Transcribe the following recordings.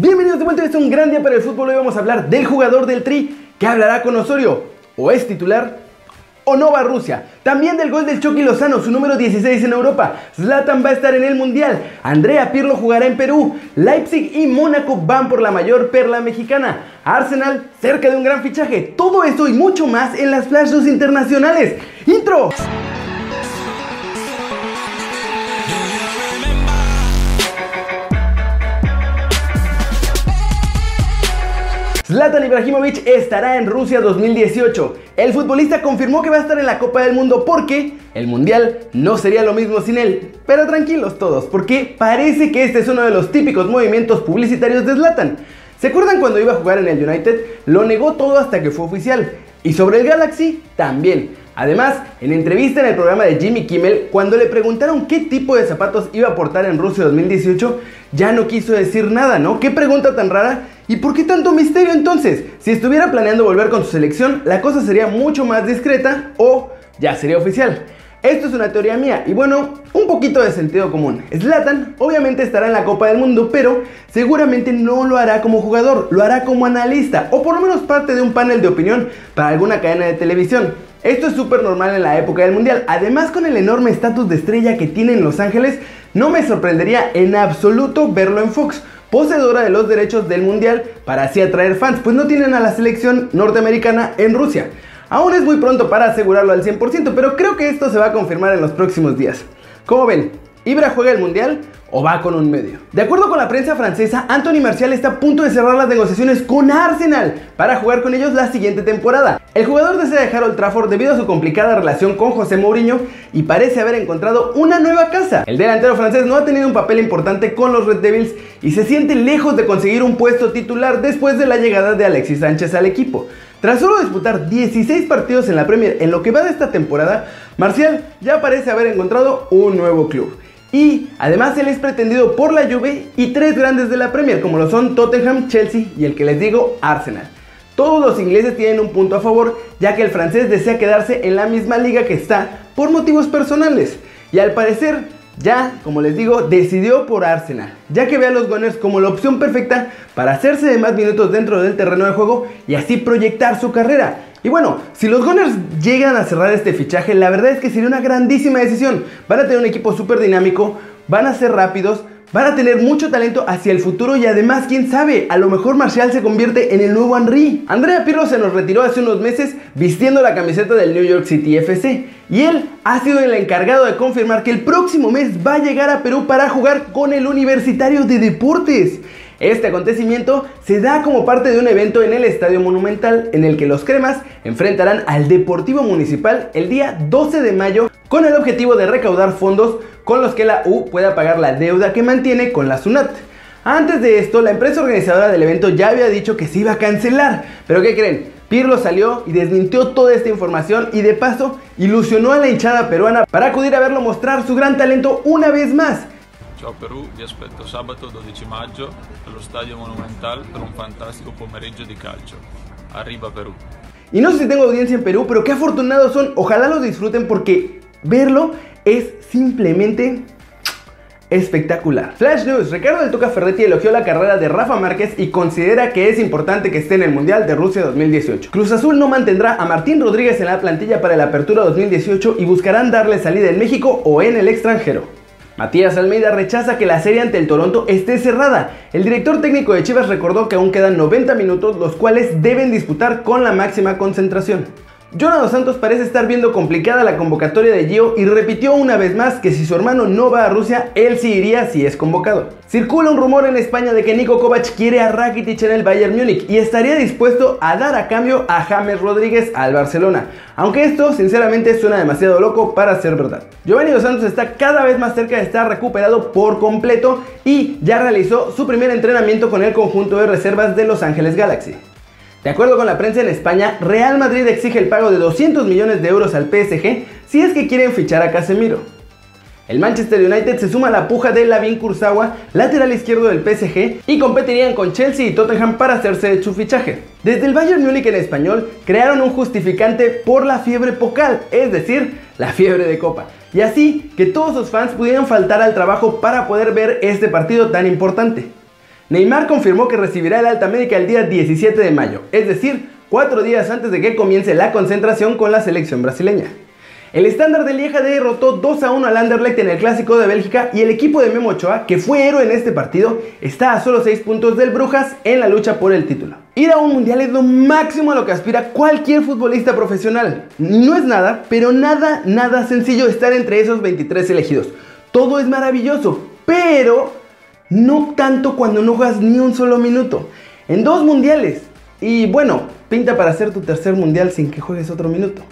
Bienvenidos de vuelta, este es un gran día para el fútbol. Hoy vamos a hablar del jugador del Tri que hablará con Osorio. ¿O es titular? ¿O no va a Rusia? También del gol del Chucky Lozano, su número 16 en Europa. Zlatan va a estar en el Mundial. Andrea Pirlo jugará en Perú. Leipzig y Mónaco van por la mayor perla mexicana. Arsenal cerca de un gran fichaje. Todo esto y mucho más en las Flash News internacionales. ¡Intro! Zlatan Ibrahimovic estará en Rusia 2018. El futbolista confirmó que va a estar en la Copa del Mundo porque el Mundial no sería lo mismo sin él. Pero tranquilos todos, porque parece que este es uno de los típicos movimientos publicitarios de Zlatan. ¿Se acuerdan cuando iba a jugar en el United? Lo negó todo hasta que fue oficial. Y sobre el Galaxy, también. Además, en entrevista en el programa de Jimmy Kimmel, cuando le preguntaron qué tipo de zapatos iba a portar en Rusia 2018, ya no quiso decir nada, ¿no? ¿Qué pregunta tan rara? ¿Y por qué tanto misterio entonces? Si estuviera planeando volver con su selección, la cosa sería mucho más discreta o ya sería oficial. Esto es una teoría mía y bueno, un poquito de sentido común. Zlatan obviamente estará en la Copa del Mundo, pero seguramente no lo hará como jugador, lo hará como analista o por lo menos parte de un panel de opinión para alguna cadena de televisión. Esto es súper normal en la época del Mundial. Además, con el enorme estatus de estrella que tiene en Los Ángeles, no me sorprendería en absoluto verlo en Fox, poseedora de los derechos del Mundial para así atraer fans, pues no tienen a la selección norteamericana en Rusia. Aún es muy pronto para asegurarlo al 100%, pero creo que esto se va a confirmar en los próximos días. ¿Cómo ven? ¿Ibra juega el Mundial? O va con un medio. De acuerdo con la prensa francesa, Anthony Martial está a punto de cerrar las negociaciones con Arsenal para jugar con ellos la siguiente temporada. El jugador desea dejar Old Trafford debido a su complicada relación con José Mourinho y parece haber encontrado una nueva casa. El delantero francés no ha tenido un papel importante con los Red Devils y se siente lejos de conseguir un puesto titular después de la llegada de Alexis Sánchez al equipo. Tras solo disputar 16 partidos en la Premier en lo que va de esta temporada, Martial ya parece haber encontrado un nuevo club. Y además él es pretendido por la Juve y tres grandes de la Premier como lo son Tottenham, Chelsea y el que les digo Arsenal. Todos los ingleses tienen un punto a favor ya que el francés desea quedarse en la misma liga que está por motivos personales. Y al parecer ya, como les digo, decidió por Arsenal, ya que ve a los Gunners como la opción perfecta para hacerse de más minutos dentro del terreno de juego y así proyectar su carrera. Y bueno, si los Gunners llegan a cerrar este fichaje, la verdad es que sería una grandísima decisión. Van a tener un equipo súper dinámico, van a ser rápidos, van a tener mucho talento hacia el futuro y además, quién sabe, a lo mejor Martial se convierte en el nuevo Henry. Andrea Pirlo se nos retiró hace unos meses vistiendo la camiseta del New York City FC y él ha sido el encargado de confirmar que el próximo mes va a llegar a Perú para jugar con el Universitario de Deportes. Este acontecimiento se da como parte de un evento en el Estadio Monumental en el que los cremas enfrentarán al Deportivo Municipal el día 12 de mayo con el objetivo de recaudar fondos con los que la U pueda pagar la deuda que mantiene con la SUNAT. Antes de esto, la empresa organizadora del evento ya había dicho que se iba a cancelar, pero ¿qué creen? Pirlo salió y desmintió toda esta información y de paso ilusionó a la hinchada peruana para acudir a verlo mostrar su gran talento una vez más. Ciao Perù, vi aspetto sabato 12 maggio allo Stadio Monumental per un fantastico pomeriggio di calcio. Arriba Perú. Y no sé si tengo audiencia en Perú, pero qué afortunados son. Ojalá lo disfruten porque verlo es simplemente espectacular. Flash News, Ricardo del Tuca Ferretti elogió la carrera de Rafa Márquez y considera que es importante que esté en el Mundial de Rusia 2018. Cruz Azul no mantendrá a Martín Rodríguez en la plantilla para la apertura 2018 y buscarán darle salida en México o en el extranjero. Matías Almeida rechaza que la serie ante el Toronto esté cerrada. El director técnico de Chivas recordó que aún quedan 90 minutos, los cuales deben disputar con la máxima concentración. Jonathan Santos parece estar viendo complicada la convocatoria de Gio y repitió una vez más que si su hermano no va a Rusia, él sí iría si es convocado. Circula un rumor en España de que Nico Kovac quiere a Rakitic en el Bayern Múnich y estaría dispuesto a dar a cambio a James Rodríguez al Barcelona, aunque esto sinceramente suena demasiado loco para ser verdad. Giovanni Dos Santos está cada vez más cerca de estar recuperado por completo y ya realizó su primer entrenamiento con el conjunto de reservas de Los Ángeles Galaxy. De acuerdo con la prensa en España, Real Madrid exige el pago de 200 millones de euros al PSG si es que quieren fichar a Casemiro. El Manchester United se suma a la puja de Lavin Kurzawa, lateral izquierdo del PSG, y competirían con Chelsea y Tottenham para hacerse de su fichaje. Desde el Bayern Múnich en español, crearon un justificante por la fiebre pocal, es decir, la fiebre de copa. Y así que todos sus fans pudieran faltar al trabajo para poder ver este partido tan importante. Neymar confirmó que recibirá el alta médica el día 17 de mayo, es decir, cuatro días antes de que comience la concentración con la selección brasileña. El estándar de Lieja derrotó 2 a 1 al Anderlecht en el Clásico de Bélgica y el equipo de Memo Ochoa, que fue héroe en este partido, está a solo 6 puntos del Brujas en la lucha por el título. Ir a un mundial es lo máximo a lo que aspira cualquier futbolista profesional. No es nada, pero nada, nada sencillo estar entre esos 23 elegidos. Todo es maravilloso, pero no tanto cuando no juegas ni un solo minuto. En dos mundiales. Y bueno, pinta para hacer tu tercer mundial sin que juegues otro minuto.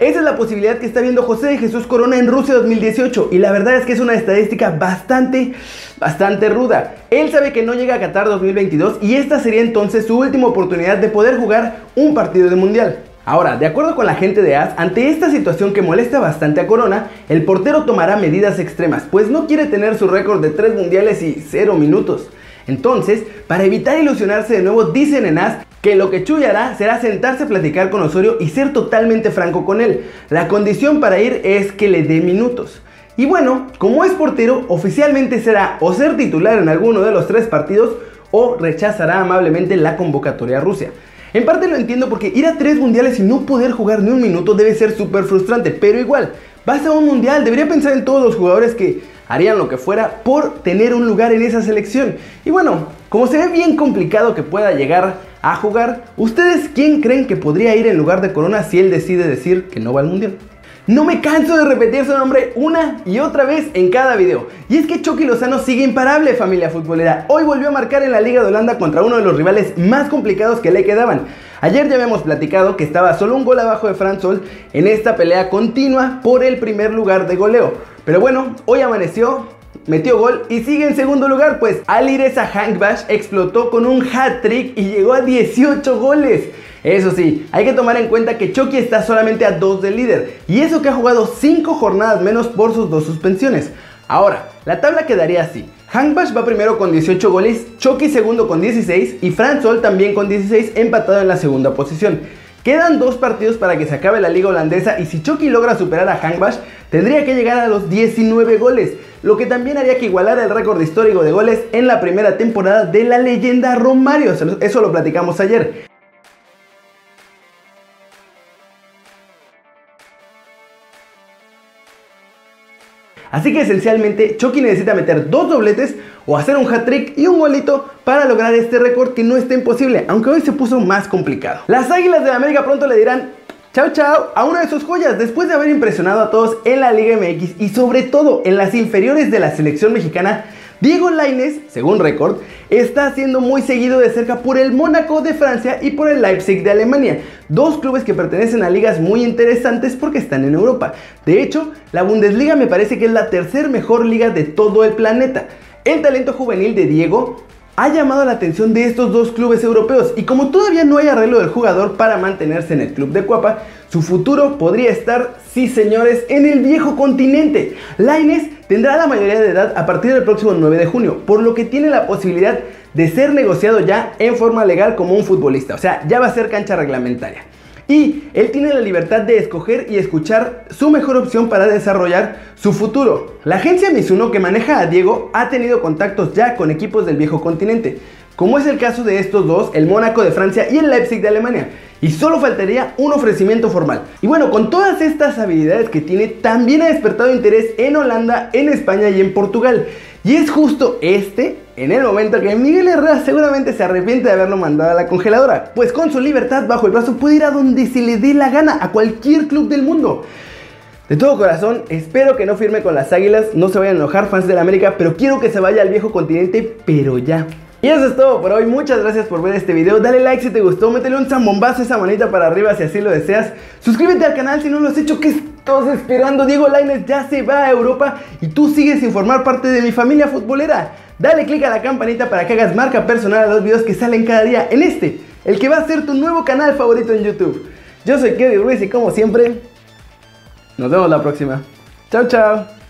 Esa es la posibilidad que está viendo José de Jesús Corona en Rusia 2018 y la verdad es que es una estadística bastante, bastante ruda. Él sabe que no llega a Qatar 2022 y esta sería entonces su última oportunidad de poder jugar un partido de mundial. Ahora, de acuerdo con la gente de AS, ante esta situación que molesta bastante a Corona, el portero tomará medidas extremas, pues no quiere tener su récord de 3 mundiales y 0 minutos. Entonces, para evitar ilusionarse de nuevo, dicen en AS que lo que Chuy hará será sentarse a platicar con Osorio y ser totalmente franco con él. La condición para ir es que le dé minutos. Y bueno, como es portero, oficialmente será o ser titular en alguno de los tres partidos o rechazará amablemente la convocatoria a Rusia. En parte lo entiendo porque ir a tres mundiales y no poder jugar ni un minuto debe ser súper frustrante, pero igual, vas a un mundial, debería pensar en todos los jugadores que harían lo que fuera por tener un lugar en esa selección. Y bueno, como se ve bien complicado que pueda llegar a jugar. ¿Ustedes quién creen que podría ir en lugar de Corona si él decide decir que no va al Mundial? No me canso de repetir su nombre una y otra vez en cada video. Y es que Chucky Lozano sigue imparable, familia futbolera. Hoy volvió a marcar en la Liga de Holanda contra uno de los rivales más complicados que le quedaban. Ayer ya habíamos platicado que estaba solo un gol abajo de Franz Sol en esta pelea continua por el primer lugar de goleo. Pero bueno, hoy amaneció metió gol y sigue en segundo lugar, pues Alireza Hankbash explotó con un hat-trick y llegó a 18 goles. Eso sí, hay que tomar en cuenta que Chucky está solamente a 2 del líder, y eso que ha jugado 5 jornadas menos por sus dos suspensiones. Ahora, la tabla quedaría así. Hankbash va primero con 18 goles, Chucky segundo con 16 y Franz Sol también con 16 empatado en la segunda posición. Quedan dos partidos para que se acabe la liga holandesa y si Chucky logra superar a Hankbash, tendría que llegar a los 19 goles lo que también haría que igualara el récord histórico de goles en la primera temporada de la leyenda Romario. Eso lo platicamos ayer. Así que esencialmente Chucky necesita meter dos dobletes o hacer un hat-trick y un golito para lograr este récord que no está imposible, aunque hoy se puso más complicado. Las Águilas de América pronto le dirán Chao chao a una de sus joyas después de haber impresionado a todos en la Liga MX y sobre todo en las inferiores de la selección mexicana. Diego Lainez, según récord, está siendo muy seguido de cerca por el Mónaco de Francia y por el Leipzig de Alemania, dos clubes que pertenecen a ligas muy interesantes porque están en Europa. De hecho, la Bundesliga me parece que es la tercer mejor liga de todo el planeta. El talento juvenil de Diego ha llamado la atención de estos dos clubes europeos. Y como todavía no hay arreglo del jugador para mantenerse en el club de Cuapa, su futuro podría estar, sí señores, en el viejo continente. Laines tendrá la mayoría de edad a partir del próximo 9 de junio, por lo que tiene la posibilidad de ser negociado ya en forma legal como un futbolista, o sea, ya va a ser cancha reglamentaria y él tiene la libertad de escoger y escuchar su mejor opción para desarrollar su futuro. La agencia Mizuno que maneja a Diego ha tenido contactos ya con equipos del viejo continente, como es el caso de estos dos, el Mónaco de Francia y el Leipzig de Alemania. Y solo faltaría un ofrecimiento formal. Y bueno, con todas estas habilidades que tiene, también ha despertado interés en Holanda, en España y en Portugal. Y es justo este en el momento que Miguel Herrera seguramente se arrepiente de haberlo mandado a la congeladora, pues con su libertad bajo el brazo puede ir a donde se le dé la gana, a cualquier club del mundo. De todo corazón, espero que no firme con las Águilas, no se vayan a enojar fans de la América, pero quiero que se vaya al viejo continente, pero ya. Y eso es todo por hoy, muchas gracias por ver este video, dale like si te gustó, métele un zambombazo esa manita para arriba si así lo deseas, suscríbete al canal si no lo has hecho, que estás esperando? Diego Lainez ya se va a Europa y tú sigues sin formar parte de mi familia futbolera. Dale click a la campanita para que hagas marca personal a los videos que salen cada día en este, el que va a ser tu nuevo canal favorito en YouTube. Yo soy Kevin Ruiz y como siempre, nos vemos la próxima. Chao, chao.